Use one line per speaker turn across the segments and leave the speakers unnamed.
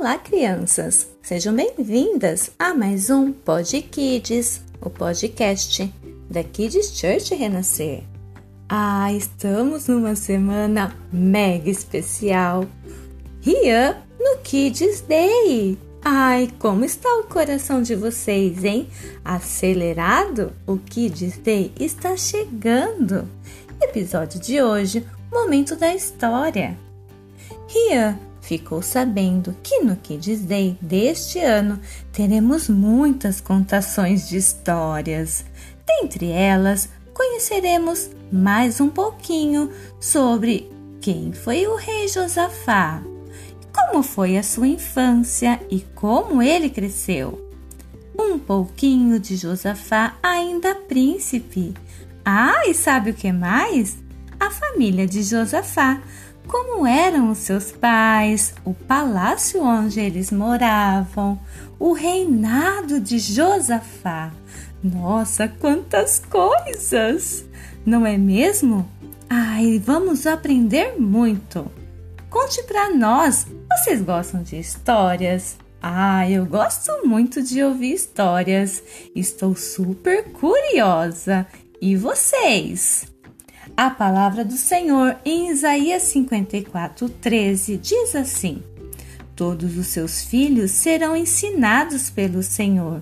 Olá, crianças! Sejam bem-vindas a mais um Pod Kids, o podcast da Kids Church Renascer. Ah, estamos numa semana mega especial. Rian no Kids Day. Ai, como está o coração de vocês, hein? Acelerado? O Kids Day está chegando. Episódio de hoje, momento da história. Rian ficou sabendo que no Kids Day deste ano teremos muitas contações de histórias. Dentre elas, conheceremos mais um pouquinho sobre quem foi o rei Josafá, como foi a sua infância e como ele cresceu. Um pouquinho de Josafá ainda príncipe. Ah, e sabe o que mais? A família de Josafá como eram os seus pais, o palácio onde eles moravam, o reinado de Josafá. Nossa, quantas coisas! Não é mesmo? Ai, vamos aprender muito. Conte para nós, vocês gostam de histórias? Ah, eu gosto muito de ouvir histórias. Estou super curiosa. E vocês? A palavra do Senhor em Isaías 54, 13 diz assim: Todos os seus filhos serão ensinados pelo Senhor,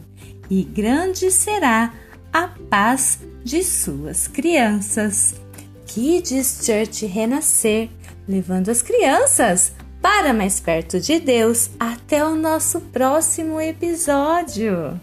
e grande será a paz de suas crianças. Kids Church Renascer, levando as crianças para mais perto de Deus. Até o nosso próximo episódio!